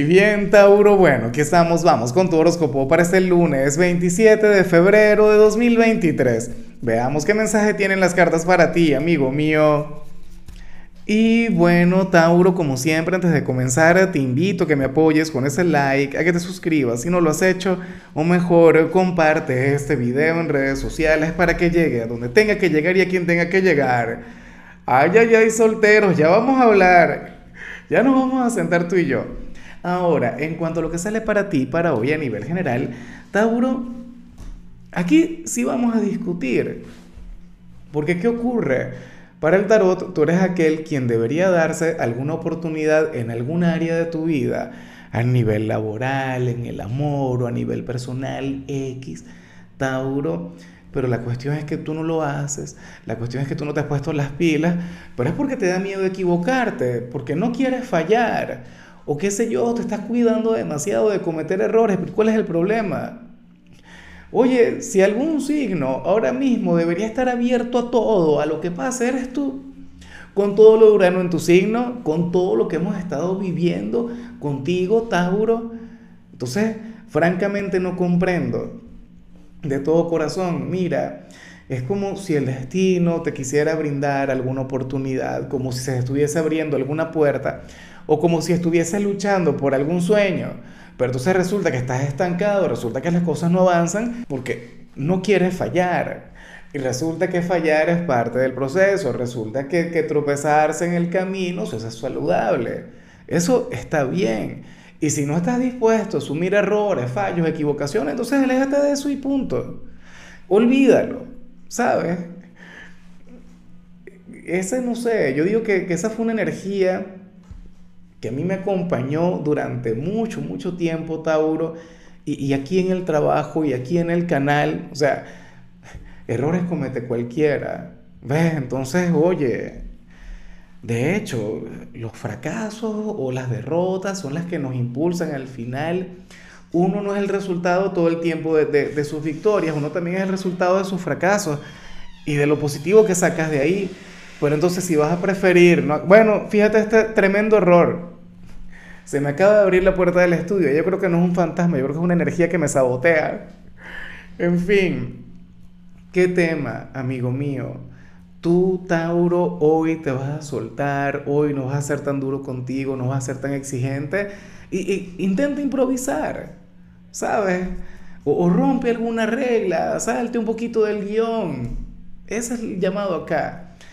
Y bien, Tauro, bueno, aquí estamos, vamos con tu horóscopo para este lunes 27 de febrero de 2023. Veamos qué mensaje tienen las cartas para ti, amigo mío. Y bueno, Tauro, como siempre, antes de comenzar, te invito a que me apoyes con ese like, a que te suscribas si no lo has hecho, o mejor, comparte este video en redes sociales para que llegue a donde tenga que llegar y a quien tenga que llegar. Ay, ay, ay, solteros, ya vamos a hablar. Ya nos vamos a sentar tú y yo. Ahora, en cuanto a lo que sale para ti, para hoy a nivel general, Tauro, aquí sí vamos a discutir. Porque ¿qué ocurre? Para el tarot, tú eres aquel quien debería darse alguna oportunidad en algún área de tu vida, a nivel laboral, en el amor o a nivel personal, X, Tauro. Pero la cuestión es que tú no lo haces, la cuestión es que tú no te has puesto las pilas, pero es porque te da miedo equivocarte, porque no quieres fallar, o qué sé yo, te estás cuidando demasiado de cometer errores. ¿Cuál es el problema? Oye, si algún signo ahora mismo debería estar abierto a todo, a lo que pase, eres tú. Con todo lo Urano en tu signo, con todo lo que hemos estado viviendo contigo, Tauro. Entonces, francamente no comprendo de todo corazón. Mira, es como si el destino te quisiera brindar alguna oportunidad, como si se estuviese abriendo alguna puerta, o como si estuviese luchando por algún sueño pero entonces resulta que estás estancado, resulta que las cosas no avanzan porque no quieres fallar. Y resulta que fallar es parte del proceso, resulta que, tropezarse en el camino eso es saludable. Eso está bien. Y si no estás dispuesto a asumir errores, fallos, equivocaciones, entonces aléjate de eso y punto. Olvídalo, ¿sabes? Ese no sé, yo digo que, que esa fue una energía que a mí me acompañó durante mucho, mucho tiempo, Tauro, y, aquí en el trabajo y aquí en el canal, o sea, errores comete cualquiera. ¿Ves? Entonces, oye, de hecho, los fracasos o las derrotas son las que nos impulsan al final. Uno no es el resultado todo el tiempo de, de sus victorias, uno también es el resultado de sus fracasos y de lo positivo que sacas de ahí. Pero entonces si vas a preferir, no, bueno, fíjate este tremendo error. Se me acaba de abrir la puerta del estudio. Yo creo que no es un fantasma, yo creo que es una energía que me sabotea. En fin, ¿qué tema, amigo mío? Tú, Tauro, hoy te vas a soltar, hoy no vas a ser tan duro contigo, no vas a ser tan exigente. Y, intenta improvisar, ¿sabes? O, o rompe alguna regla, salte un poquito del guion. Ese es el llamado acá.